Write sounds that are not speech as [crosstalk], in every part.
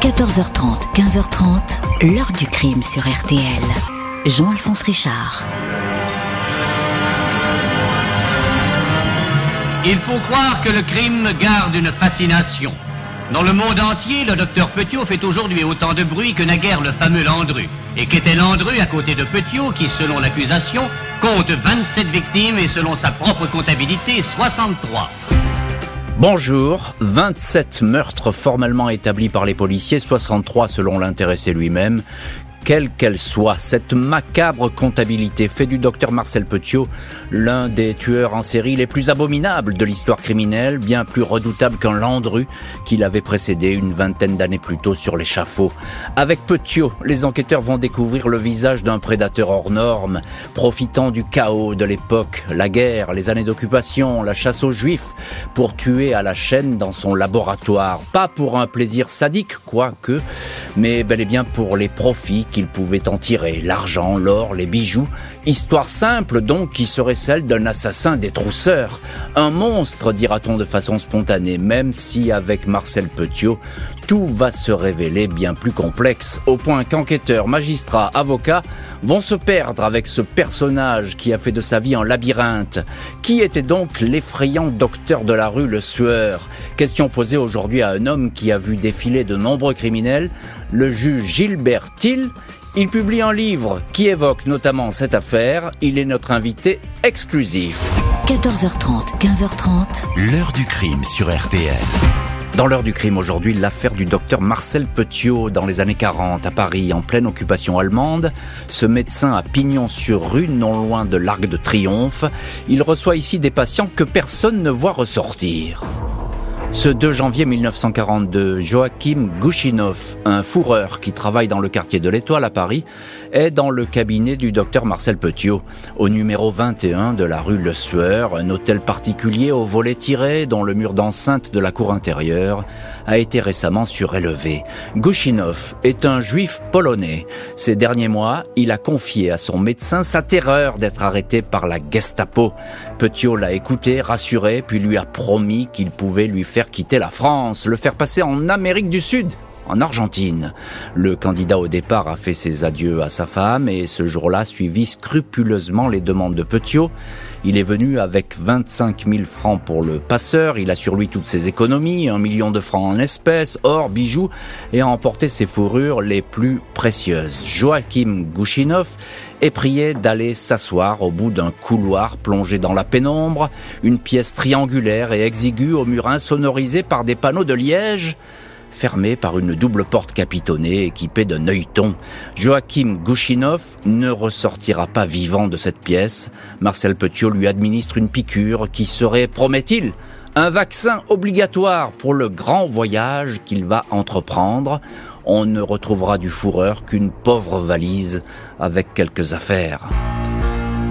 14h30, 15h30, l'heure du crime sur RTL. Jean-Alphonse Richard. Il faut croire que le crime garde une fascination. Dans le monde entier, le docteur Petiot fait aujourd'hui autant de bruit que naguère le fameux Landru. Et qu'était Landru à côté de Petiot, qui, selon l'accusation, compte 27 victimes et selon sa propre comptabilité, 63. Bonjour, 27 meurtres formellement établis par les policiers, 63 selon l'intéressé lui-même quelle qu'elle soit. Cette macabre comptabilité fait du docteur Marcel Petiot l'un des tueurs en série les plus abominables de l'histoire criminelle, bien plus redoutable qu'un Landru qui l'avait précédé une vingtaine d'années plus tôt sur l'échafaud. Avec Petiot, les enquêteurs vont découvrir le visage d'un prédateur hors norme, profitant du chaos de l'époque, la guerre, les années d'occupation, la chasse aux juifs, pour tuer à la chaîne dans son laboratoire. Pas pour un plaisir sadique, quoique, mais bel et bien pour les profits qu'il pouvait en tirer, l'argent, l'or, les bijoux. Histoire simple donc qui serait celle d'un assassin des trousseurs. Un monstre, dira-t-on de façon spontanée, même si avec Marcel Petiot, tout va se révéler bien plus complexe, au point qu'enquêteurs, magistrats, avocats vont se perdre avec ce personnage qui a fait de sa vie un labyrinthe. Qui était donc l'effrayant docteur de la rue Le Sueur? Question posée aujourd'hui à un homme qui a vu défiler de nombreux criminels, le juge Gilbert Till. Il publie un livre qui évoque notamment cette affaire. Il est notre invité exclusif. 14h30, 15h30. L'heure du crime sur RTL. Dans l'heure du crime aujourd'hui, l'affaire du docteur Marcel Petiot dans les années 40 à Paris, en pleine occupation allemande. Ce médecin à pignon sur rue, non loin de l'Arc de Triomphe, il reçoit ici des patients que personne ne voit ressortir. Ce 2 janvier 1942, Joachim Gouchinov, un fourreur qui travaille dans le quartier de l'Étoile à Paris, est dans le cabinet du docteur Marcel Petiot, au numéro 21 de la rue Le Sueur, un hôtel particulier au volet tiré dont le mur d'enceinte de la cour intérieure a été récemment surélevé. Gouchinov est un juif polonais. Ces derniers mois, il a confié à son médecin sa terreur d'être arrêté par la Gestapo. Petiot l'a écouté, rassuré, puis lui a promis qu'il pouvait lui faire quitter la France, le faire passer en Amérique du Sud en Argentine. Le candidat au départ a fait ses adieux à sa femme et ce jour-là suivit scrupuleusement les demandes de Petiot. Il est venu avec 25 000 francs pour le passeur, il a sur lui toutes ses économies, un million de francs en espèces, or, bijoux, et a emporté ses fourrures les plus précieuses. Joachim Gouchinov est prié d'aller s'asseoir au bout d'un couloir plongé dans la pénombre, une pièce triangulaire et exiguë au mur insonorisé par des panneaux de liège, fermé par une double porte capitonnée équipée d'un œilleton. Joachim Gouchinov ne ressortira pas vivant de cette pièce. Marcel Petiot lui administre une piqûre qui serait, promet-il, un vaccin obligatoire pour le grand voyage qu'il va entreprendre. On ne retrouvera du fourreur qu'une pauvre valise avec quelques affaires.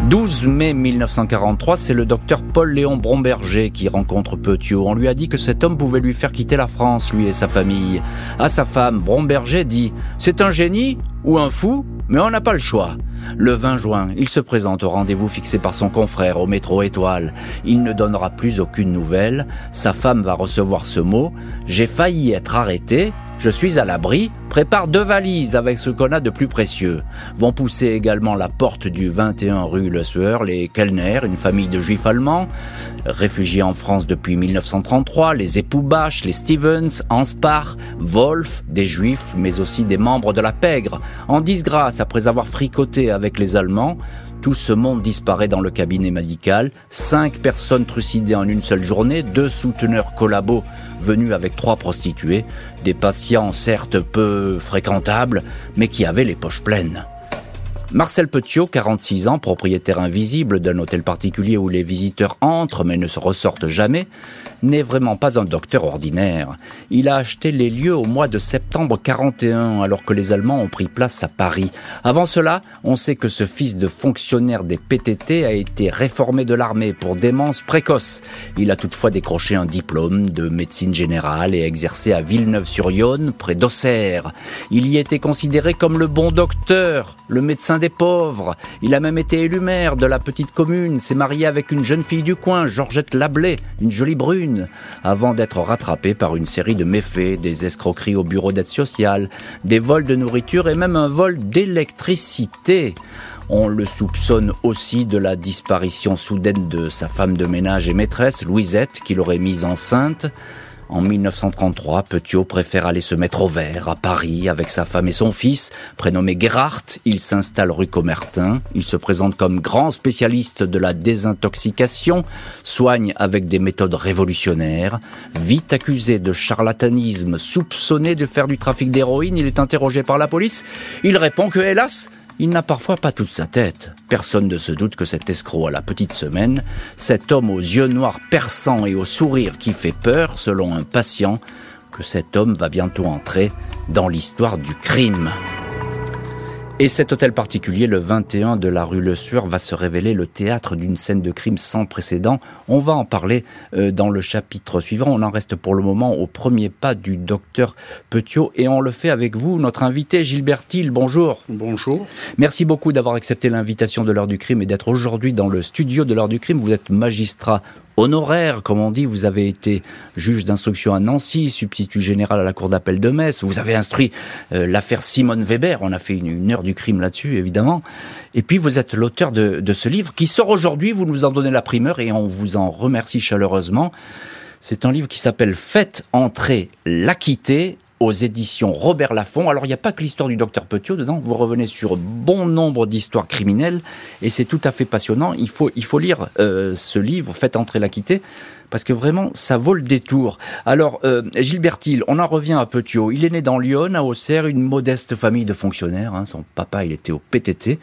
12 mai 1943, c'est le docteur Paul-Léon Bromberger qui rencontre Petiot. On lui a dit que cet homme pouvait lui faire quitter la France, lui et sa famille. À sa femme, Bromberger dit « C'est un génie ou un fou, mais on n'a pas le choix ». Le 20 juin, il se présente au rendez-vous fixé par son confrère au métro Étoile. Il ne donnera plus aucune nouvelle. Sa femme va recevoir ce mot « J'ai failli être arrêté, je suis à l'abri, prépare deux valises avec ce qu'on a de plus précieux. Vont pousser également la porte du 21 rue Le Sueur, les Kellner, une famille de juifs allemands, réfugiés en France depuis 1933, les époux Bach, les Stevens, Anspar, Wolf, des juifs, mais aussi des membres de la pègre, en disgrâce après avoir fricoté avec les Allemands, tout ce monde disparaît dans le cabinet médical. Cinq personnes trucidées en une seule journée, deux souteneurs collabos venus avec trois prostituées, des patients certes peu fréquentables, mais qui avaient les poches pleines. Marcel Petiot, 46 ans, propriétaire invisible d'un hôtel particulier où les visiteurs entrent mais ne se ressortent jamais, n'est vraiment pas un docteur ordinaire. Il a acheté les lieux au mois de septembre 41 alors que les Allemands ont pris place à Paris. Avant cela, on sait que ce fils de fonctionnaire des PTT a été réformé de l'armée pour démence précoce. Il a toutefois décroché un diplôme de médecine générale et exercé à Villeneuve-sur-Yonne, près d'Auxerre. Il y était considéré comme le bon docteur, le médecin des pauvres. Il a même été élu maire de la petite commune, s'est marié avec une jeune fille du coin, Georgette Lablé, une jolie brune, avant d'être rattrapé par une série de méfaits, des escroqueries au bureau d'aide sociale, des vols de nourriture et même un vol d'électricité. On le soupçonne aussi de la disparition soudaine de sa femme de ménage et maîtresse, Louisette, qui l'aurait mise enceinte. En 1933, Petiot préfère aller se mettre au vert à Paris avec sa femme et son fils. Prénommé Gerhardt, il s'installe rue Comertin. Il se présente comme grand spécialiste de la désintoxication, soigne avec des méthodes révolutionnaires. Vite accusé de charlatanisme, soupçonné de faire du trafic d'héroïne, il est interrogé par la police. Il répond que, hélas, il n'a parfois pas toute sa tête. Personne ne se doute que cet escroc à la petite semaine, cet homme aux yeux noirs perçants et au sourire qui fait peur, selon un patient, que cet homme va bientôt entrer dans l'histoire du crime. Et cet hôtel particulier, le 21 de la rue Le Sueur, va se révéler le théâtre d'une scène de crime sans précédent. On va en parler euh, dans le chapitre suivant. On en reste pour le moment au premier pas du docteur Petiot et on le fait avec vous, notre invité Gilbert Thiel. Bonjour. Bonjour. Merci beaucoup d'avoir accepté l'invitation de l'heure du crime et d'être aujourd'hui dans le studio de l'heure du crime. Vous êtes magistrat honoraire, comme on dit. Vous avez été juge d'instruction à Nancy, substitut général à la cour d'appel de Metz. Vous avez instruit euh, l'affaire Simone Weber. On a fait une, heure du crime là-dessus, évidemment. Et puis vous êtes l'auteur de, de ce livre qui sort aujourd'hui. Vous nous en donnez la primeur et on vous en remercie chaleureusement. C'est un livre qui s'appelle Faites entrer l'acquitté aux éditions Robert Laffont. Alors il n'y a pas que l'histoire du docteur Petiot dedans, vous revenez sur bon nombre d'histoires criminelles et c'est tout à fait passionnant. Il faut, il faut lire euh, ce livre, Faites entrer l'acquitté, parce que vraiment ça vaut le détour. Alors euh, Gilbert on en revient à Petiot. Il est né dans Lyon, à Auxerre, une modeste famille de fonctionnaires. Hein. Son papa, il était au PTT.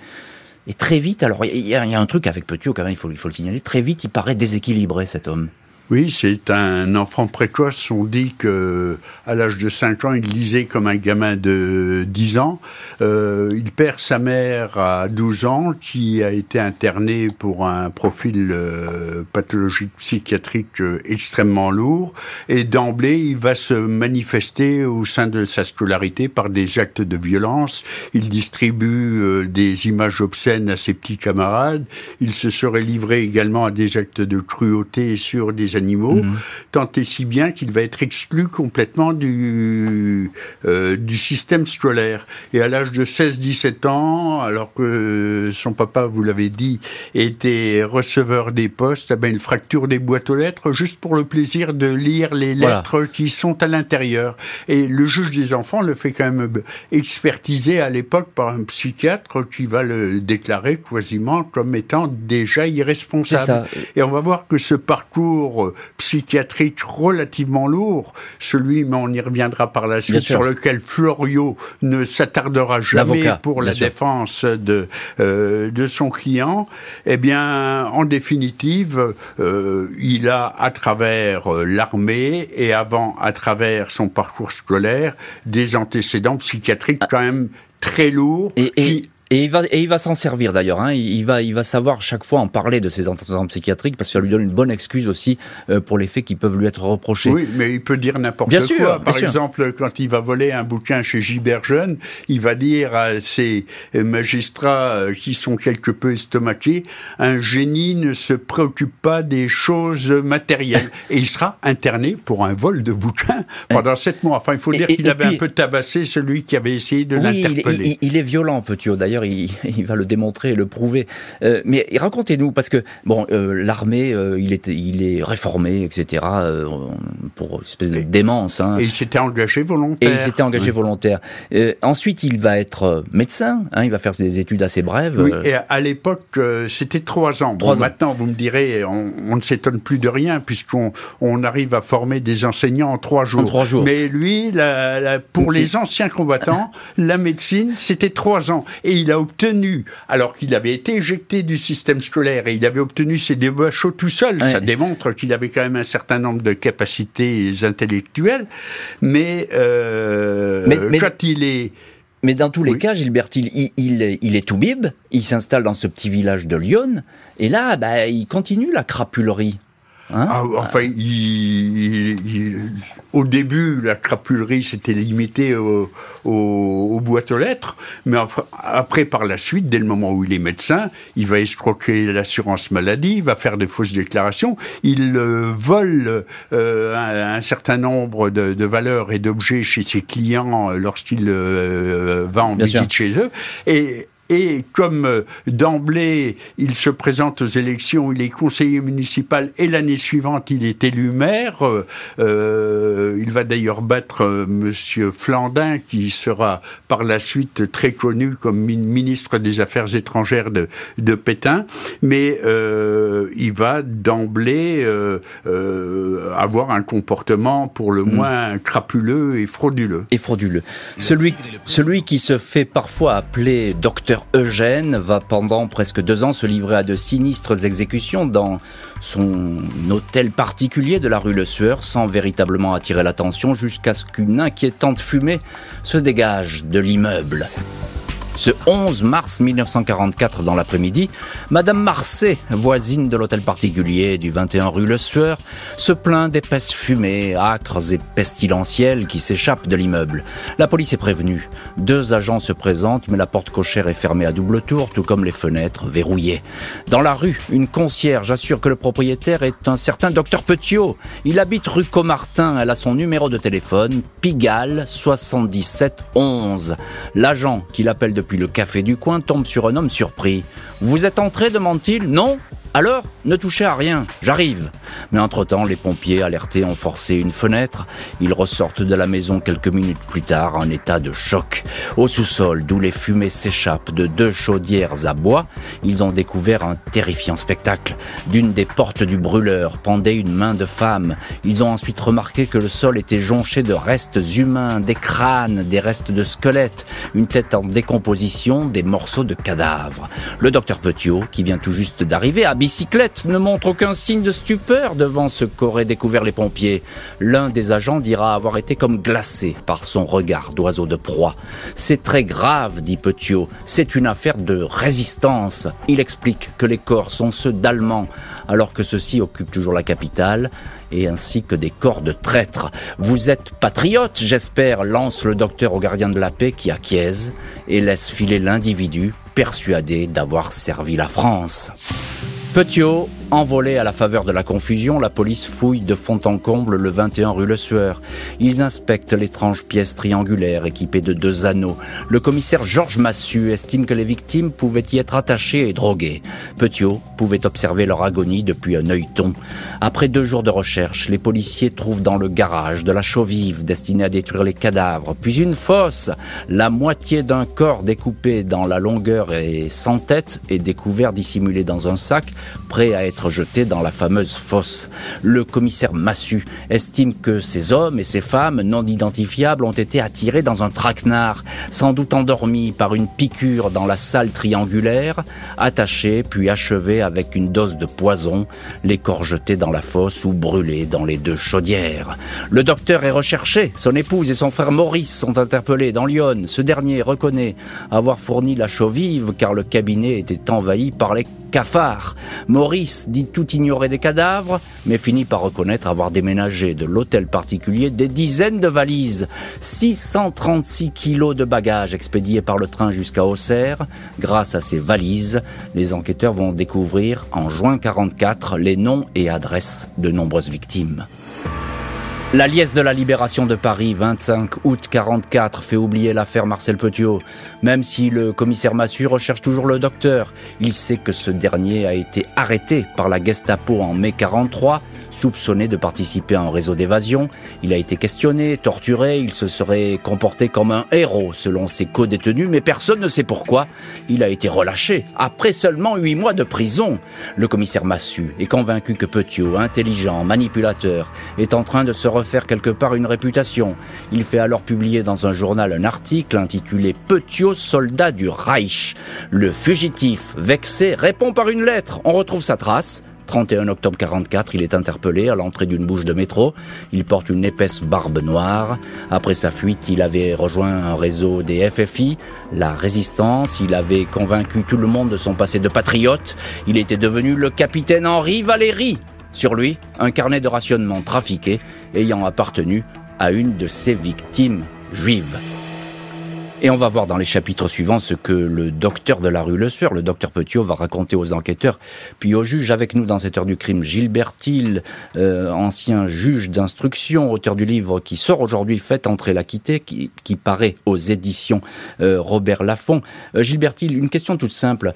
Et très vite, alors il y, a un truc avec Petiot quand même, il faut, il faut le signaler, très vite il paraît déséquilibré cet homme. Oui, c'est un enfant précoce. On dit que à l'âge de 5 ans, il lisait comme un gamin de 10 ans. Euh, il perd sa mère à 12 ans, qui a été internée pour un profil euh, pathologique psychiatrique euh, extrêmement lourd. Et d'emblée, il va se manifester au sein de sa scolarité par des actes de violence. Il distribue des images obscènes à ses petits camarades. Il se serait livré également à des actes de cruauté sur des animaux, mhm. tant et si bien qu'il va être exclu complètement du, euh, du système scolaire. Et à l'âge de 16-17 ans, alors que son papa, vous l'avez dit, était receveur des postes, eh ben, il fracture des boîtes aux lettres juste pour le plaisir de lire les lettres qui sont à l'intérieur. Et le juge des enfants le fait quand même expertiser à l'époque par un psychiatre qui va le déclarer quasiment comme étant déjà irresponsable. Et on va voir que ce parcours psychiatrique relativement lourd, celui, mais on y reviendra par la suite, sur lequel Florio ne s'attardera jamais pour la défense de, euh, de son client, eh bien, en définitive, euh, il a, à travers euh, l'armée et avant, à travers son parcours scolaire, des antécédents psychiatriques quand même très lourds. Et, et il va, et il va s'en servir d'ailleurs. Hein. Il, va, il va savoir chaque fois en parler de ses antécédents psychiatriques parce que ça lui donne une bonne excuse aussi euh, pour les faits qui peuvent lui être reprochés. Oui, mais il peut dire n'importe quoi. Sûr, Par exemple, quand il va voler un bouquin chez Gilbert Jeune, il va dire à ses magistrats euh, qui sont quelque peu estomaqués, un génie ne se préoccupe pas des choses matérielles. et il sera interné pour un vol de bouquin pendant sept mois. Enfin, il faut dire qu'il avait un peu tabassé celui qui avait essayé de l'interpeller. Il, il, il, est violent, Petiot. D'ailleurs, il, va le démontrer et le prouver. Euh, mais racontez-nous, parce que bon, euh, l'armée, euh, il, est, il est réformé, etc. pour une espèce de démence. Hein. Et il s'était engagé volontaire. Et il s'était engagé volontaire. ensuite, il va être médecin. Hein, il va faire des études assez brèves. Oui. Et à l'époque, c'était trois ans. Trois Maintenant, vous me direz, on, ne s'étonne plus de rien puisqu'on on arrive à former des enseignants en trois jours. En trois jours. Mais lui, pour les anciens combattants, la médecine, c'était trois ans. Et il a obtenu, alors qu'il avait été éjecté du système scolaire et il avait obtenu ses débats chauds tout seul, ça démontre qu'il avait quand même un certain nombre de capacités intellectuelles, mais, euh, mais, quand il est... Mais dans tous les cas, Gilbert, il, il, il est tout bib, il s'installe dans ce petit village de Lyon, et là, bah, il continue la crapulerie. Hein Ah, enfin, il- il- au début, la crapulerie s'était limitée au- au- aux boîtes aux lettres, mais après, par la suite, dès le moment où il est médecin, il va escroquer l'assurance maladie, il va faire des fausses déclarations, il euh, vole euh, un, un certain nombre de, de valeurs et d'objets chez ses clients euh, lorsqu'il euh, va en Bien visite sûr. chez eux, et et comme euh, d'emblée, il se présente aux élections, il est conseiller municipal et l'année suivante, il est élu maire. euh, euh, il va d'ailleurs battre euh, Monsieur Flandin, qui sera par la suite très connu comme mi- ministre des Affaires étrangères de, de Pétain. Mais euh, il va d'emblée euh, euh, avoir un comportement pour le moins crapuleux et frauduleux. et frauduleux. Celui, celui qui se fait parfois appeler docteur Eugène va pendant presque deux ans se livrer à de sinistres exécutions dans son hôtel particulier de la rue Le Sueur sans véritablement attirer l'attention jusqu'à ce qu'une inquiétante fumée se dégage de l'immeuble. Ce 11 mars 1944 dans l'après-midi, Madame Marcet, voisine de l'hôtel particulier du 21 rue Le Sueur, se plaint d'épaisses fumées, âcres et pestilentielles qui s'échappent de l'immeuble. La police est prévenue. Deux agents se présentent, mais la porte cochère est fermée à double tour, tout comme les fenêtres verrouillées. Dans la rue, une concierge assure que le propriétaire est un certain docteur Petiot. Il habite rue Comartin. Elle a son numéro de téléphone, Pigalle 77 11. L'agent qui l'appelle depuis le café du coin tombe sur un homme surpris. Vous êtes entré demande-t-il. Non alors, ne touchez à rien, j'arrive. Mais entre-temps, les pompiers alertés ont forcé une fenêtre. Ils ressortent de la maison quelques minutes plus tard en état de choc. Au sous-sol, d'où les fumées s'échappent de deux chaudières à bois, ils ont découvert un terrifiant spectacle. D'une des portes du brûleur pendait une main de femme. Ils ont ensuite remarqué que le sol était jonché de restes humains, des crânes, des restes de squelettes, une tête en décomposition, des morceaux de cadavres. Le docteur Petiot, qui vient tout juste d'arriver à bicyclette, ne montre aucun signe de stupeur devant ce qu'auraient découvert les pompiers. L'un des agents dira avoir été comme glacé par son regard d'oiseau de proie. C'est très grave, dit Petiot. C'est une affaire de résistance. Il explique que les corps sont ceux d'Allemands, alors que ceux-ci occupent toujours la capitale et ainsi que des corps de traîtres. Vous êtes patriote, j'espère, lance le docteur au gardien de la paix qui acquiesce et laisse filer l'individu persuadé d'avoir servi la France. Petiot, envolé à la faveur de la confusion, la police fouille de fond en comble le 21 rue Le Sueur. Ils inspectent l'étrange pièce triangulaire équipée de deux anneaux. Le commissaire Georges Massu estime que les victimes pouvaient y être attachées et droguées. Petiot pouvait observer leur agonie depuis un œilleton. Après deux jours de recherche, les policiers trouvent dans le garage de la chaux vive destinée à détruire les cadavres, puis une fosse. La moitié d'un corps découpé dans la longueur et sans tête est découvert dissimulé dans un sac, prêt à être jeté dans la fameuse fosse. Le commissaire Massu estime que ces hommes et ces femmes non identifiables ont été attirés dans un traquenard, sans doute endormis par une piqûre dans la salle triangulaire, attachés puis achevés avec une dose de poison, les corps jetés dans la fosse ou brûlés dans les deux chaudières. Le docteur est recherché, son épouse et son frère Maurice sont interpellés dans Lyon. Ce dernier reconnaît avoir fourni la chaux vive car le cabinet était envahi par les cafards. Maurice dit tout ignorer des cadavres, mais finit par reconnaître avoir déménagé de l'hôtel particulier des dizaines de valises. 636 kilos de bagages expédiés par le train jusqu'à Auxerre. Grâce à ces valises, les enquêteurs vont découvrir en juin 44 les noms et adresses de nombreuses victimes. La liesse de la libération de Paris, 25 août 44, fait oublier l'affaire Marcel Petiot. Même si le commissaire Massu recherche toujours le docteur, il sait que ce dernier a été arrêté par la Gestapo en mai 43, soupçonné de participer à un réseau d'évasion. Il a été questionné, torturé, il se serait comporté comme un héros selon ses co-détenus, mais personne ne sait pourquoi. Il a été relâché après seulement huit mois de prison. Le commissaire Massu est convaincu que Petiot, intelligent, manipulateur, est en train de se refaire quelque part une réputation. Il fait alors publier dans un journal un article intitulé Petiot, soldat du Reich. Le fugitif, vexé, répond par une lettre. On retrouve sa trace. 31 octobre 44, il est interpellé à l'entrée d'une bouche de métro. Il porte une épaisse barbe noire. Après sa fuite, il avait rejoint un réseau des FFI, la résistance. Il avait convaincu tout le monde de son passé de patriote. Il était devenu le capitaine Henri Valéry. Sur lui, un carnet de rationnement trafiqué ayant appartenu à une de ses victimes juives. Et on va voir dans les chapitres suivants ce que le docteur de la rue Le Sueur, le docteur Petiot, va raconter aux enquêteurs, puis aux juges. Avec nous dans cette heure du crime, Gilbert Thiel, euh, ancien juge d'instruction, auteur du livre qui sort aujourd'hui, Faites entrer la qui, paraît aux éditions euh, Robert Laffont. Euh, Gilbert Thiel, une question toute simple.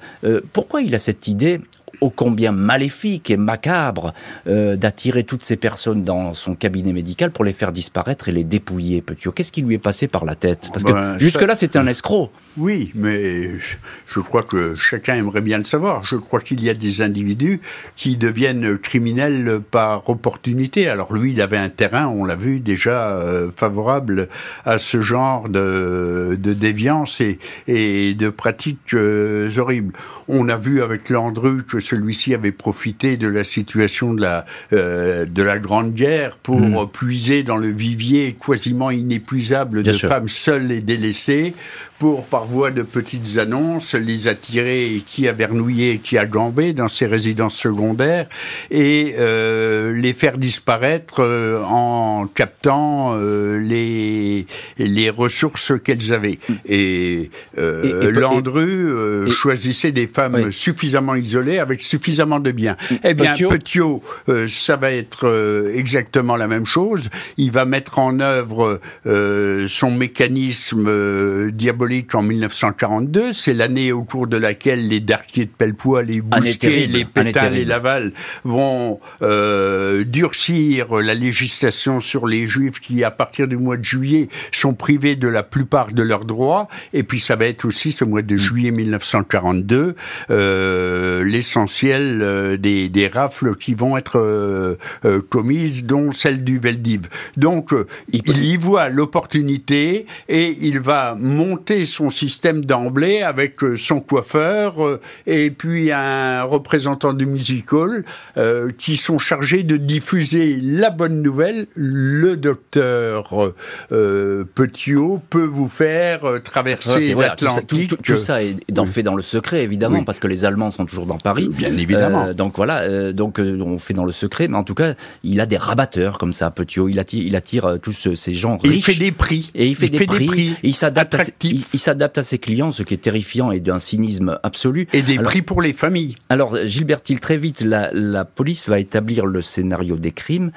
pourquoi il a cette idée ô combien maléfique et macabre euh, d'attirer toutes ces personnes dans son cabinet médical pour les faire disparaître et les dépouiller, Petiot. Qu'est-ce qui lui est passé par la tête? Parce que ben, jusque-là, c'était un escroc. Oui, mais je, crois que chacun aimerait bien le savoir. Je crois qu'il y a des individus qui deviennent criminels par opportunité. Alors lui, il avait un terrain, on l'a vu déjà, euh, favorable à ce genre de, de déviance et, et de pratiques euh, horribles. On a vu avec Landru que celui-ci avait profité de la situation de la, euh, de la Grande Guerre pour mm. puiser dans le vivier quasiment inépuisable de femmes seules et délaissées pour, par voie de petites annonces, les attirer qui à Vernouillet, qui à Gambé, dans ses résidences secondaires, et euh, les faire disparaître euh, en captant euh, les, les ressources qu'elles avaient. Mm. Et, Landru choisissait des femmes suffisamment isolées avec suffisamment de biens. Mm. Eh bien, Petiot, ça va être exactement la même chose. Il va mettre en œuvre son mécanisme diabolique en 1942. C'est l'année au cours de laquelle les Darquiers de Pellepoix, les Bousquet, les Pétales et Laval vont euh, durcir la législation sur les Juifs qui, à partir du mois de juillet, sont privés de la plupart de leurs droits. Et puis ça va être aussi ce mois de mm. juillet 1942 euh, l'essentiel euh, des, des, rafles qui vont être euh, euh commises, dont celle du Veldiv. Donc il, il y voit l'opportunité et il va monter son système d'emblée avec son coiffeur et puis un représentant du musical euh, qui sont chargés de diffuser la bonne nouvelle. Le docteur euh, Petiot peut vous faire traverser l'Atlantique. tout, ça, est fait dans le secret, évidemment, parce que les Allemands sont toujours dans Paris. Bien évidemment. donc voilà, donc on fait dans le secret, mais en tout cas, il a des rabatteurs comme ça, Petiot. Il attire, il attire tous ces gens riches. il fait des prix. Et il fait, des, prix, Et il s'adapte à, il s'adapte à ses clients, ce qui est terrifiant et d'un cynisme absolu. Et des prix pour les familles. Alors, Gilbert Hill, très vite, la, la, police va établir le scénario des crimes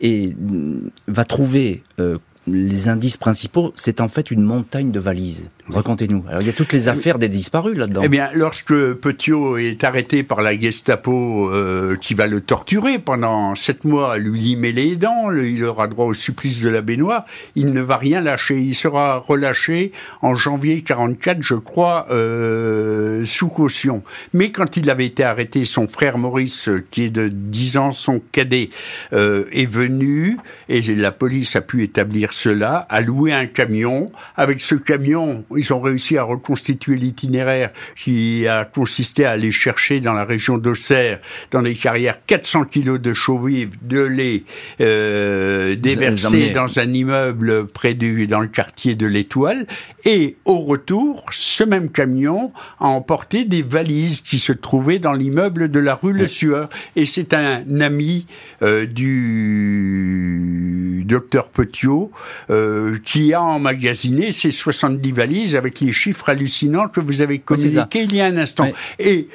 et mm, va trouver euh, les indices principaux, c'est en fait une montagne de valises. Racontez-nous. Alors il y a toutes les affaires des disparus là-dedans. Eh bien, lorsque Petiot est arrêté par la Gestapo, euh, qui va le torturer pendant sept mois, lui limer les dents, il aura droit au supplice de la baignoire, il ne va rien lâcher. Il sera relâché en janvier 44, je crois, euh, sous caution. Mais quand il avait été arrêté, son frère Maurice, qui est de 10 ans, son cadet, euh, est venu et la police a pu établir cela, a loué un camion. Avec ce camion, ils ont réussi à reconstituer l'itinéraire qui a consisté à aller chercher dans la région d'Auxerre, dans les carrières, 400 kilos de chaux vives, de les euh, déverser dans un immeuble près du, dans le quartier de l'Étoile. Et au retour, ce même camion a emporté des valises qui se trouvaient dans l'immeuble de la rue Le Sueur. Et c'est un ami euh, du docteur Petiot euh, qui a emmagasiné ces 70 valises avec les chiffres hallucinants que vous avez communiqués il y a un instant. Et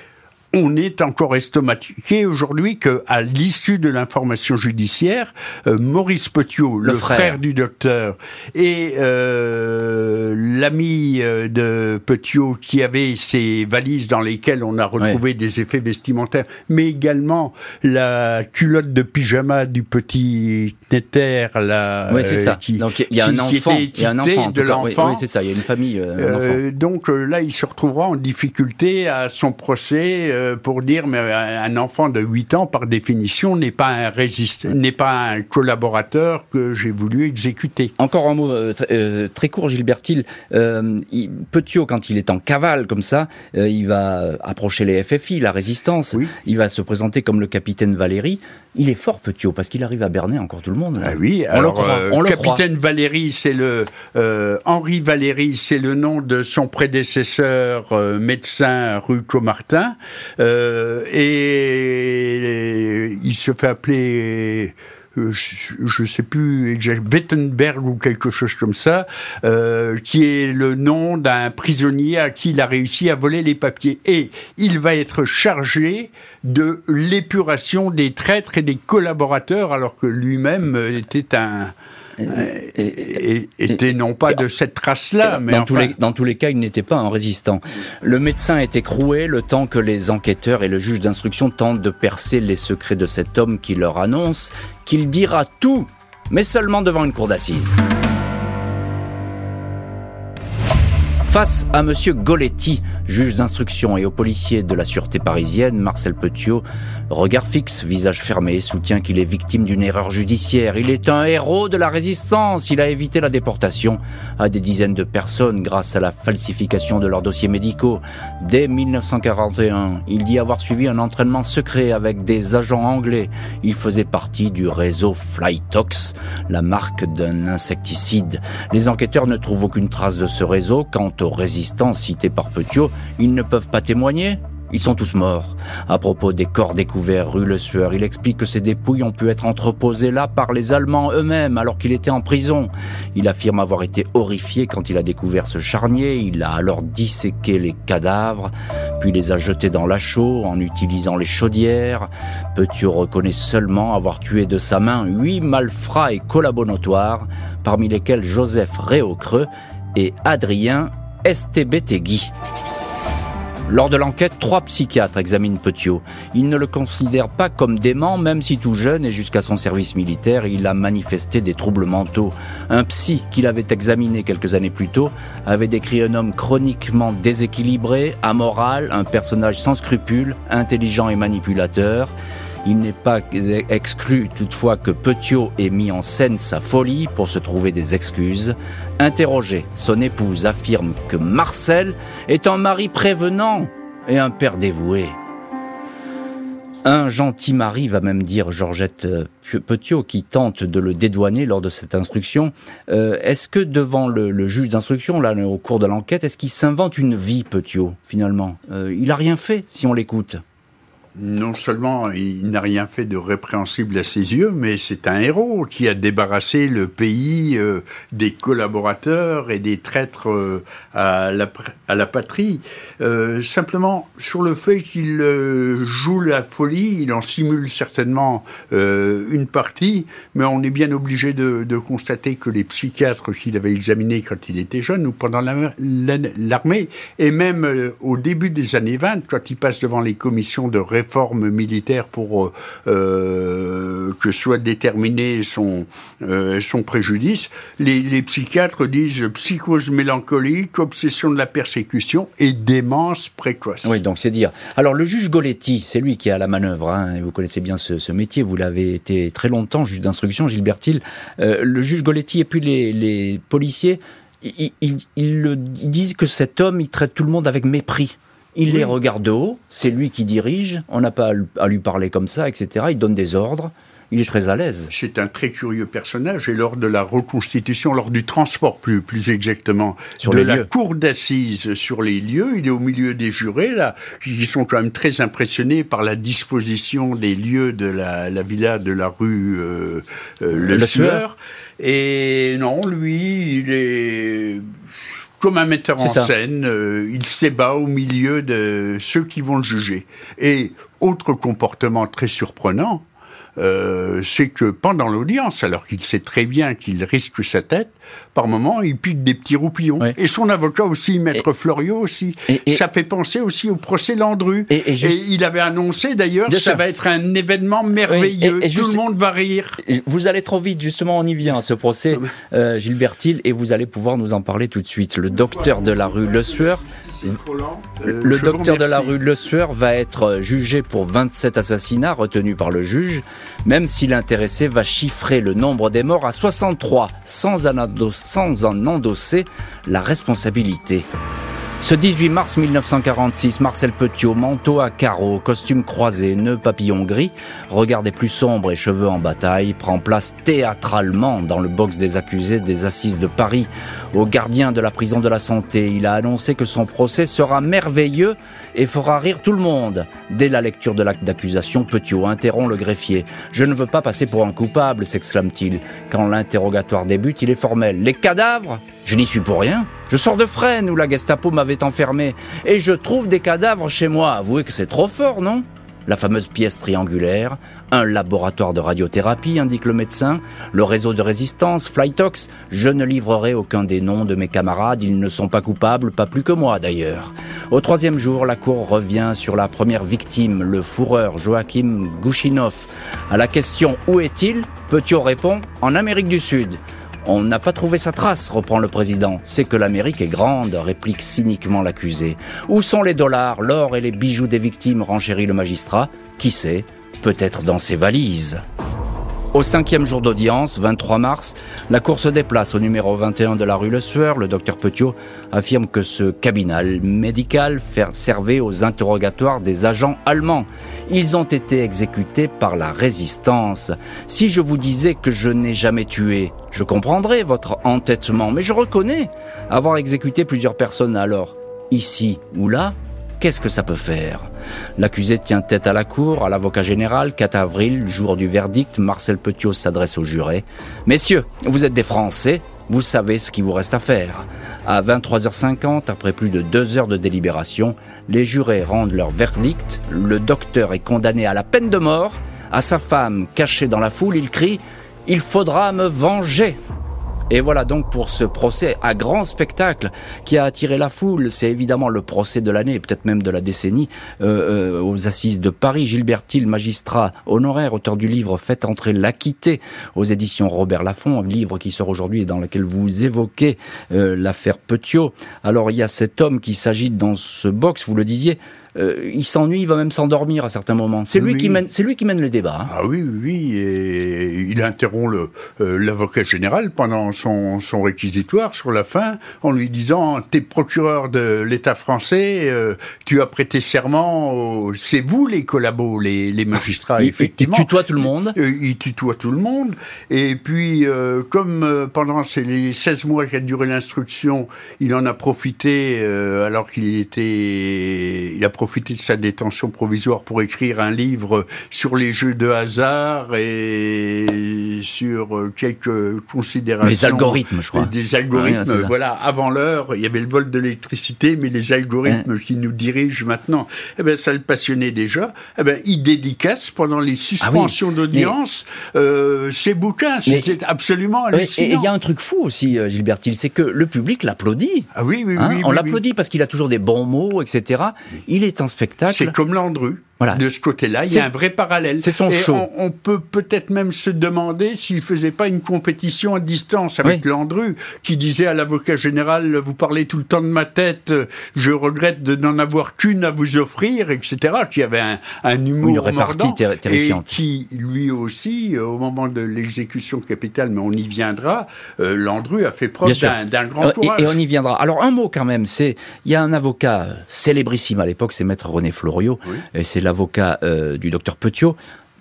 on est encore estomaqué aujourd'hui que, à l'issue de l'information judiciaire, euh, Maurice Petiot, le, frère. du docteur, et euh, l'ami euh, de Petiot qui avait ces valises dans lesquelles on a retrouvé des effets vestimentaires, mais également la culotte de pyjama du petit Netter, là, oui, c'est ça. donc il y a un enfant, il y a un enfant de l'enfant. Oui, c'est ça. Il y a une famille. donc là, il se retrouvera en difficulté à son procès euh, pour dire mais un enfant de 8 ans, par définition, n'est pas un résistant, n'est pas un collaborateur que j'ai voulu exécuter. Encore un mot euh, euh, très court, Gilbert Euh, Petiot, quand il est en cavale comme ça, euh, il va approcher les FFI, la résistance. Il va se présenter comme le capitaine Valéry. Il est fort, Petiot, parce qu'il arrive à berner encore tout le monde. Ah oui, on le croit. Euh, capitaine Valéry, c'est le Henri Valéry, c'est le nom de son prédécesseur médecin rue Comartin, et il se fait appeler euh, je ne sais plus Wittenberg ou quelque chose comme ça, euh, qui est le nom d'un prisonnier à qui il a réussi à voler les papiers. Et il va être chargé de l'épuration des traîtres et des collaborateurs, alors que lui-même était un, était non pas de cette trace-là, mais dans, tous les, dans tous les cas, il n'était pas un résistant. Le médecin est écroué le temps que les enquêteurs et le juge d'instruction tentent de percer les secrets de cet homme qui leur annonce qu'il dira tout, mais seulement devant une cour d'assises. Face à Monsieur Goletti, juge d'instruction, et au policier de la sûreté parisienne, Marcel Petiot, regard fixe, visage fermé, soutient qu'il est victime d'une erreur judiciaire. Il est un héros de la résistance. Il a évité la déportation à des dizaines de personnes grâce à la falsification de leurs dossiers médicaux. Dès 1941, il dit avoir suivi un entraînement secret avec des agents anglais. Il faisait partie du réseau Flytox, la marque d'un insecticide. Les enquêteurs ne trouvent aucune trace de ce réseau. Aux résistants cités par Petiot, ils ne peuvent pas témoigner ils sont tous morts. À propos des corps découverts rue Le Sueur, il explique que ces dépouilles ont pu être entreposées là par les Allemands eux-mêmes alors qu'il était en prison. Il affirme avoir été horrifié quand il a découvert ce charnier. Il a alors disséqué les cadavres, puis les a jetés dans la chaux en utilisant les chaudières. Petiot reconnaît seulement avoir tué de sa main huit malfrats et collabos notoires, parmi lesquels Joseph Réaucreux et Adrien Estebetegui. Lors de l'enquête, trois psychiatres examinent Petiot. Ils ne le considèrent pas comme dément, même si tout jeune et jusqu'à son service militaire, il a manifesté des troubles mentaux. Un psy qu'il avait examiné quelques années plus tôt avait décrit un homme chroniquement déséquilibré, amoral, un personnage sans scrupules, intelligent et manipulateur. Il n'est pas exclu toutefois que Petiot ait mis en scène sa folie pour se trouver des excuses. Interrogé, son épouse affirme que Marcel est un mari prévenant et un père dévoué. Un gentil mari, va même dire Georgette euh, Petiot, qui tente de le dédouaner lors de cette instruction. Euh, est-ce que devant le, juge d'instruction, là, au cours de l'enquête, est-ce qu'il s'invente une vie, Petiot, finalement? Euh, Il a rien fait, si on l'écoute non seulement il n'a rien fait de répréhensible à ses yeux, mais c'est un héros qui a débarrassé le pays euh, des collaborateurs et des traîtres euh, à, la, à, la, patrie. Euh, simplement, sur le fait qu'il joue la folie, il en simule certainement une partie, mais on est bien obligé de, de constater que les psychiatres qu'il avait examinés quand il était jeune ou pendant l'armée, et même au début des années 20, quand il passe devant les commissions de réforme, réforme militaire pour euh, euh, que soit déterminé son, euh, son préjudice, les, psychiatres disent psychose mélancolique, obsession de la persécution et démence précoce. Oui, donc c'est dire. Alors le juge Goletti, c'est lui qui a la manœuvre, hein, vous connaissez bien ce, métier, vous l'avez été très longtemps, juge d'instruction, Gilbert Hill. le juge Goletti et puis les, policiers, ils, ils, disent que cet homme, il traite tout le monde avec mépris. Il les regarde de haut, c'est lui qui dirige, on n'a pas à lui parler comme ça, etc. Il donne des ordres. Il est très à l'aise. C'est un très curieux personnage et lors de la reconstitution, lors du transport plus, plus exactement, sur de la cour d'assises sur les lieux, il est au milieu des jurés là, qui sont quand même très impressionnés par la disposition des lieux de la, villa de la rue euh, euh, Le, Sueur. Et non, lui, il est comme un metteur en scène, euh, il s'ébat au milieu de ceux qui vont le juger. Et autre comportement très surprenant, euh, c'est que pendant l'audience, alors qu'il sait très bien qu'il risque sa tête, par moment, il pique des petits roupillons. Et son avocat aussi, Maître Florio aussi. ça fait penser aussi au procès Landru. Et, il avait annoncé d'ailleurs que ça va être un événement merveilleux. Tout le monde va rire. Vous allez trop vite, justement, on y vient, ce procès, euh, Gilbert Hill, et vous allez pouvoir nous en parler tout de suite. Le docteur de la rue Le Sueur le docteur de la rue Le Sueur va être jugé pour 27 assassinats retenus par le juge. même si l'intéressé va chiffrer le nombre des morts à 63 sans en endosser la responsabilité. Ce 18 mars 1946, Marcel Petiot, manteau à carreaux, costume croisé, nœud papillon gris, regard des plus sombres et cheveux en bataille, prend place théâtralement dans le box des accusés des assises de Paris. Au gardien de la prison de la santé, il a annoncé que son procès sera merveilleux et fera rire tout le monde. Dès la lecture de l'acte d'accusation, Petiot interrompt le greffier. Je ne veux pas passer pour un coupable, s'exclame-t-il. Quand l'interrogatoire débute, il est formel. Les cadavres? Je n'y suis pour rien. Je sors de Fresnes où la Gestapo m'avait enfermé et je trouve des cadavres chez moi. Avouez que c'est trop fort, non? La fameuse pièce triangulaire, un laboratoire de radiothérapie, indique le médecin, le réseau de résistance, Flytox. Je ne livrerai aucun des noms de mes camarades, ils ne sont pas coupables, pas plus que moi d'ailleurs. Au troisième jour, la cour revient sur la première victime, le fourreur Joachim Gouchinov. À la question Où est-il? Petiot répond En Amérique du Sud. On n'a pas trouvé sa trace, reprend le président. C'est que l'Amérique est grande, réplique cyniquement l'accusé. Où sont les dollars, l'or et les bijoux des victimes, renchérit le magistrat. Qui sait Peut-être dans ses valises. Au cinquième jour d'audience, 23 mars, la Cour se déplace au numéro 21 de la rue Le Sueur. Le docteur Petiot affirme que ce cabinet médical servait aux interrogatoires des agents allemands. Ils ont été exécutés par la résistance. Si je vous disais que je n'ai jamais tué, je comprendrais votre entêtement, mais je reconnais avoir exécuté plusieurs personnes alors. Ici ou là, qu'est-ce que ça peut faire? L'accusé tient tête à la cour, à l'avocat général. 4 avril, jour du verdict, Marcel Petiot s'adresse aux jurés. Messieurs, vous êtes des Français, vous savez ce qu'il vous reste à faire. À 23h50, après plus de deux heures de délibération, les jurés rendent leur verdict. Le docteur est condamné à la peine de mort. À sa femme, cachée dans la foule, il crie ⁇ Il faudra me venger !⁇ et voilà donc pour ce procès à grand spectacle qui a attiré la foule. C'est évidemment le procès de l'année, peut-être même de la décennie, euh, euh, aux assises de Paris. Gilbert Thiel, magistrat honoraire, auteur du livre Faites entrer l'acquitté aux éditions Robert Laffont, livre qui sort aujourd'hui et dans lequel vous évoquez euh, l'affaire Petiot. Alors il y a cet homme qui s'agite dans ce box, vous le disiez, euh, il s'ennuie, il va même s'endormir à certains moments. C'est lui qui mène, c'est lui qui mène le débat. Hein. Ah oui, oui, et il interrompt le, euh, l'avocat général pendant son, son réquisitoire sur la fin en lui disant "T'es procureur de l'État français, euh, tu as prêté serment, c'est vous les collabos, les, les magistrats, [laughs] effectivement." Il tutoie tout le monde. Il tutoie tout le monde. Et puis, comme pendant ces, les 16 mois qui a duré l'instruction, il en a profité alors qu'il était, il a profité de sa détention provisoire pour écrire un livre sur les jeux de hasard et sur euh, quelques considérations. Les algorithmes, je crois. Des algorithmes, voilà. Avant l'heure, il y avait le vol de l'électricité, mais les algorithmes qui nous dirigent maintenant, eh ben, ça le passionnait déjà. Eh ben, il dédicace pendant les suspensions ah d'audience euh, ses bouquins. C'est absolument hallucinant. Et il y a un truc fou aussi, euh, Gilbert c'est que le public l'applaudit. Ah oui, oui, hein oui. On l'applaudit parce qu'il a toujours des bons mots, etc. Il est un spectacle. C'est comme Landru. Voilà. De ce côté-là, il y a un vrai parallèle. C'est son show. On, peut peut-être même se demander s'il faisait pas une compétition à distance avec Landru, qui disait à l'avocat général "Vous parlez tout le temps de ma tête, je regrette de n'en avoir qu'une à vous offrir", etc. Qui avait un, un humour une répartie terrifiante. et qui lui aussi, euh, au moment de l'exécution capitale, mais on y viendra, euh, Landru a fait preuve d'un grand euh, courage. Et, on y viendra. Alors un mot quand même, c'est il y a un avocat célébrissime à l'époque, c'est maître René Floriot, et c'est l'avocat euh, du docteur Petiot.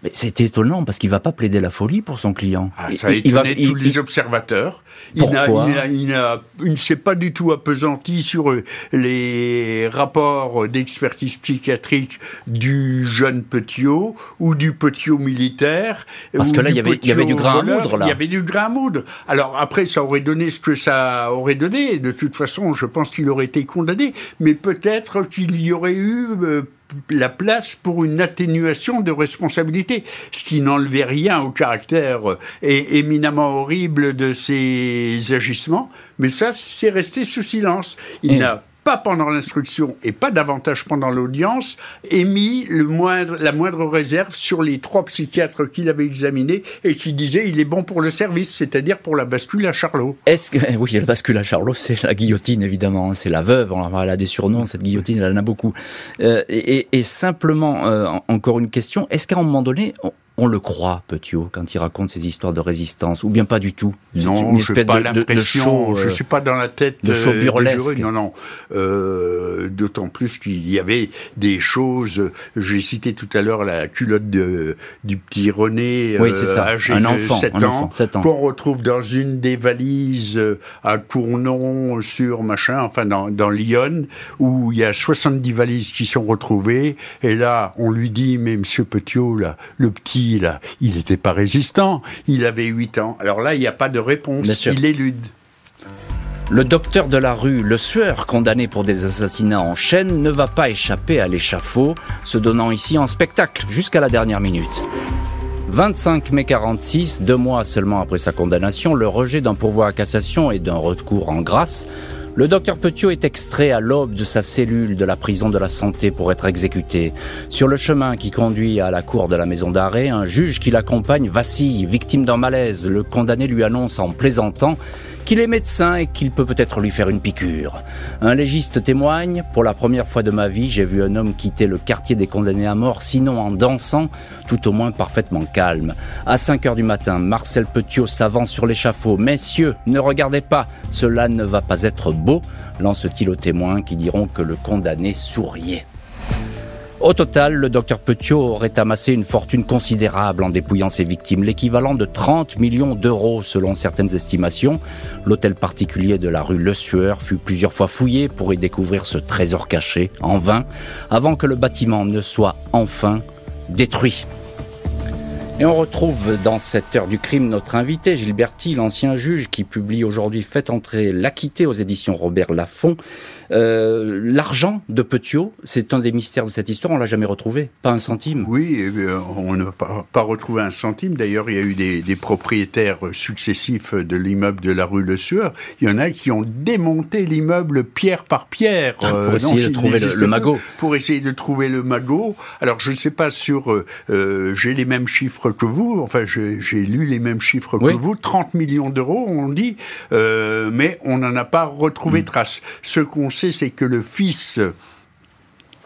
Mais c'est étonnant parce qu'il va pas plaider la folie pour son client. Ah, ça a étonné tous les observateurs. Pourquoi il, il, ne s'est pas du tout appesanti sur euh, les rapports d'expertise psychiatrique du jeune Petiot ou du Petiot militaire. Parce que là, il y, avait, il y avait du grain à moudre. Là. Il y avait du grain à moudre. Alors après, ça aurait donné ce que ça aurait donné. De toute façon, je pense qu'il aurait été condamné. Mais peut-être qu'il y aurait eu... La place pour une atténuation de responsabilité, ce qui n'enlevait rien au caractère euh, éminemment horrible de ces agissements, mais ça, c'est resté sous silence. Il n'a pas pendant l'instruction et pas davantage pendant l'audience, émis la moindre réserve sur les trois psychiatres qu'il avait examinés et qui disaient il est bon pour le service, c'est-à-dire pour la bascule à Charlot. Est-ce que, [laughs] oui, la bascule à Charlot, c'est la guillotine évidemment, hein, c'est la veuve, elle a des surnoms, cette guillotine, elle en a beaucoup. Euh, et, simplement, euh, encore une question, est-ce qu'à un moment donné, on le croit, Petiot, quand il raconte ses histoires de résistance, ou bien pas du tout Non, je n'ai pas l'impression, je ne suis pas dans la tête de show burlesque. non, non. Euh, D'autant plus qu'il y avait des choses, j'ai cité tout à l'heure la culotte de, du petit René, oui, euh, ça. âgé un enfant, 7, un ans, 7 ans, qu'on retrouve dans une des valises euh, à Cournon, sur machin, enfin dans, dans Lyon, où il y a 70 valises qui sont retrouvées, et là, on lui dit, mais monsieur Petiot, là, le petit il n'était pas résistant, il avait 8 ans. Alors là, il n'y a pas de réponse, il élude. Le docteur de la rue, le sueur condamné pour des assassinats en chaîne, ne va pas échapper à l'échafaud, se donnant ici en spectacle jusqu'à la dernière minute. 25 mai 46, deux mois seulement après sa condamnation, le rejet d'un pourvoi à cassation et d'un recours en grâce le docteur Petiot est extrait à l'aube de sa cellule de la prison de la santé pour être exécuté. Sur le chemin qui conduit à la cour de la maison d'arrêt, un juge qui l'accompagne vacille, victime d'un malaise. Le condamné lui annonce en plaisantant qu'il est médecin et qu'il peut peut-être lui faire une piqûre. Un légiste témoigne, pour la première fois de ma vie, j'ai vu un homme quitter le quartier des condamnés à mort, sinon en dansant, tout au moins parfaitement calme. À 5 heures du matin, Marcel Petiot s'avance sur l'échafaud. Messieurs, ne regardez pas, cela ne va pas être beau, lance-t-il aux témoins qui diront que le condamné souriait. Au total, le docteur Petiot aurait amassé une fortune considérable en dépouillant ses victimes, l'équivalent de 30 millions d'euros selon certaines estimations. L'hôtel particulier de la rue Le Sueur fut plusieurs fois fouillé pour y découvrir ce trésor caché, en vain, avant que le bâtiment ne soit enfin détruit. Et on retrouve dans cette heure du crime notre invité, Gilberti, l'ancien juge qui publie aujourd'hui Fait entrer l'acquitté aux éditions Robert Laffont. Euh, L'argent de Petiot, c'est un des mystères de cette histoire, on l'a jamais retrouvé, pas un centime. Oui, on n'a pas, retrouvé un centime. D'ailleurs, il y a eu des, propriétaires successifs de l'immeuble de la rue Le Sueur. Il y en a qui ont démonté l'immeuble pierre par pierre. Ah, pour euh, essayer de trouver le, magot. Pour essayer de trouver le magot. Alors, je ne sais pas sur... Euh, j'ai les mêmes chiffres que vous, enfin j'ai lu les mêmes chiffres que vous, 30 millions d'euros, on dit, euh, mais on n'en a pas retrouvé mm. trace. Ce qu'on c'est que le fils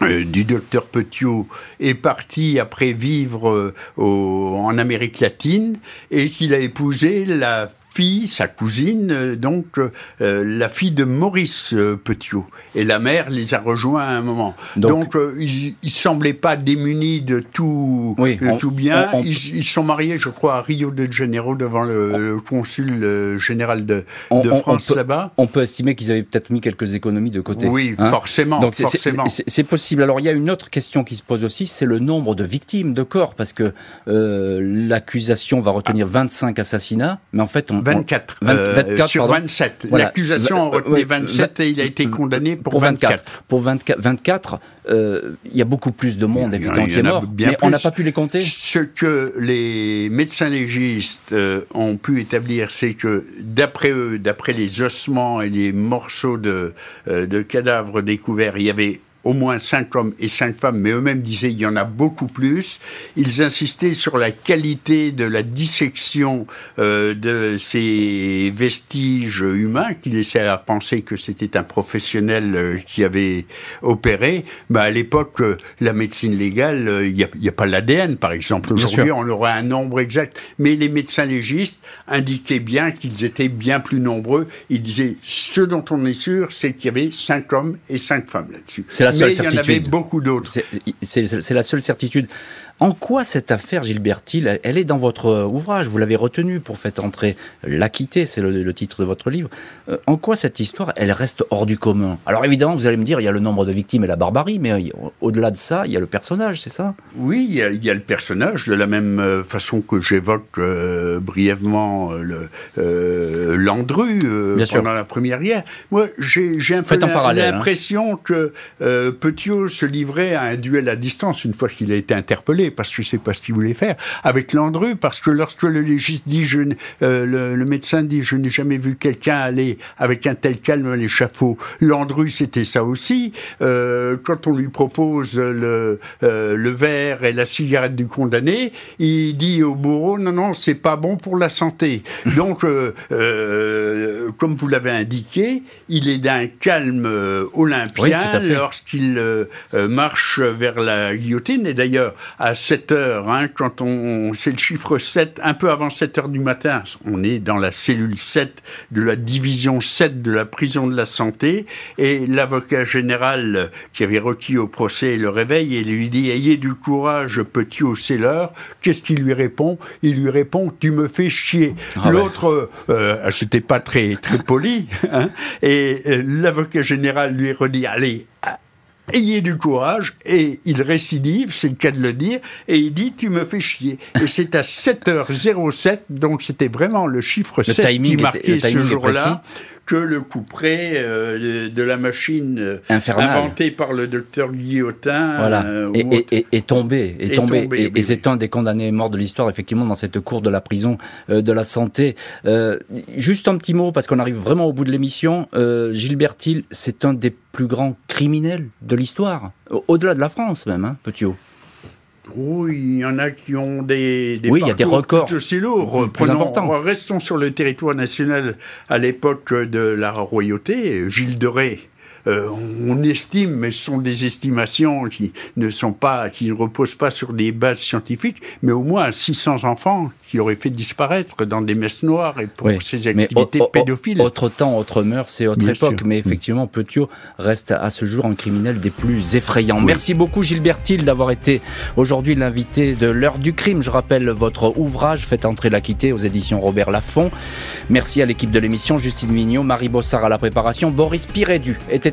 euh, du docteur Petiot est parti après vivre euh, en Amérique latine et qu'il a épousé la fille, sa cousine, euh, donc euh, la fille de Maurice euh, Petiot. Et la mère les a rejoints à un moment. Donc, ils, ne semblaient pas démunis de tout, tout bien. Ils, sont mariés, je crois, à Rio de Janeiro devant le, consul général de, de France là-bas. On peut estimer qu'ils avaient peut-être mis quelques économies de côté. Oui, hein. forcément. Donc c'est possible. Alors il y a une autre question qui se pose aussi, c'est le nombre de victimes de corps, parce que l'accusation va retenir 25 assassinats, mais en fait on, 24. Euh, sur 27. L'accusation en retenait 27 et il a été condamné pour, 24. Pour 24, 24 euh, il y a beaucoup plus de monde évidemment qui est mort, mais on n'a pas pu les compter. Ce que les médecins légistes euh, ont pu établir, c'est que d'après eux, d'après les ossements et les morceaux de, de cadavres découverts, il y avait au moins cinq hommes et cinq femmes, mais eux-mêmes disaient il y en a beaucoup plus. Ils insistaient sur la qualité de la dissection euh, de ces vestiges humains qui laissaient à penser que c'était un professionnel euh, qui avait opéré. Bah, à l'époque, euh, la médecine légale, euh, il n'y a, a, pas l'ADN, par exemple. Aujourd'hui, on aurait un nombre exact. Mais les médecins légistes indiquaient bien qu'ils étaient bien plus nombreux. Ils disaient ce dont on est sûr, c'est qu'il y avait cinq hommes et cinq femmes là-dessus. Mais il y en avait beaucoup d'autres. C'est la seule certitude. En quoi cette affaire Gilberti, elle est dans votre ouvrage? Vous l'avez retenue pour faire entrer l'acquitté, c'est le, titre de votre livre. Euh, en quoi cette histoire, elle reste hors du commun? Alors évidemment, vous allez me dire, il y a le nombre de victimes et la barbarie, mais au-delà de ça, il y a le personnage, c'est ça? Oui, il y, a, le personnage, de la même euh, façon que j'évoque euh, brièvement Landru pendant la première guerre. Moi, j'ai un peu hein. l'impression que Petiot se livrait à un duel à distance une fois qu'il a été interpellé parce que je sais pas ce qu'il voulait faire, avec Landru, parce que lorsque le légiste dit, je, euh, le, médecin dit, je n'ai jamais vu quelqu'un aller avec un tel calme à l'échafaud, Landru, c'était ça aussi. Euh, quand on lui propose le, euh, le verre et la cigarette du condamné, il dit au bourreau, non, non, c'est pas bon pour la santé. [laughs] Donc, comme vous l'avez indiqué, il est d'un calme olympien lorsqu'il marche vers la guillotine. Et d'ailleurs, à à 7 heures, hein, quand on, c'est le chiffre 7, un peu avant 7 heures du matin, on est dans la cellule 7 de la division 7 de la prison de la santé, et l'avocat général qui avait requis au procès le réveille et lui dit Ayez du courage, petit l'heure. Qu'est-ce qu'il lui répond? Il lui répond Tu me fais chier. Ah L'autre, euh, c'était pas très, très poli, [laughs] hein, et euh, l'avocat général lui redit Allez, ayez du courage, et il récidive, c'est le cas de le dire, et il dit tu me fais chier. Et c'est à 7h07, donc c'était vraiment le chiffre 7 qui marquait ce jour-là que le couperet euh, de la machine euh, inventée par le docteur Guillotin voilà. Euh, est, tombé, est, tombé, et, c'est un des condamnés morts de l'histoire effectivement dans cette cour de la prison de la santé. juste un petit mot parce qu'on arrive vraiment au bout de l'émission. Gilbert Hill, c'est un des plus grands criminels de l'histoire, au-delà de la France même, hein, Petiot. Oui, il y en a qui ont des, des oui, il y a des records aussi lourds. Plus importants. Restons sur le territoire national à l'époque de la royauté. Gilles de Ré, euh, on estime, mais ce sont des estimations qui ne sont pas, qui ne reposent pas sur des bases scientifiques, mais au moins 600 enfants qui auraient fait disparaître dans des messes noires et pour ces activités pédophiles. Autre temps, autre mœurs et autre époque, mais effectivement, Petiot reste à ce jour un criminel des plus effrayants. Merci beaucoup Gilbert Thiel d'avoir été aujourd'hui l'invité de l'heure du crime. Je rappelle votre ouvrage, Faites entrer la quitter aux éditions Robert Laffont. Merci à l'équipe de l'émission, Justine Mignot, Marie Bossard à la préparation, Boris Pirédu était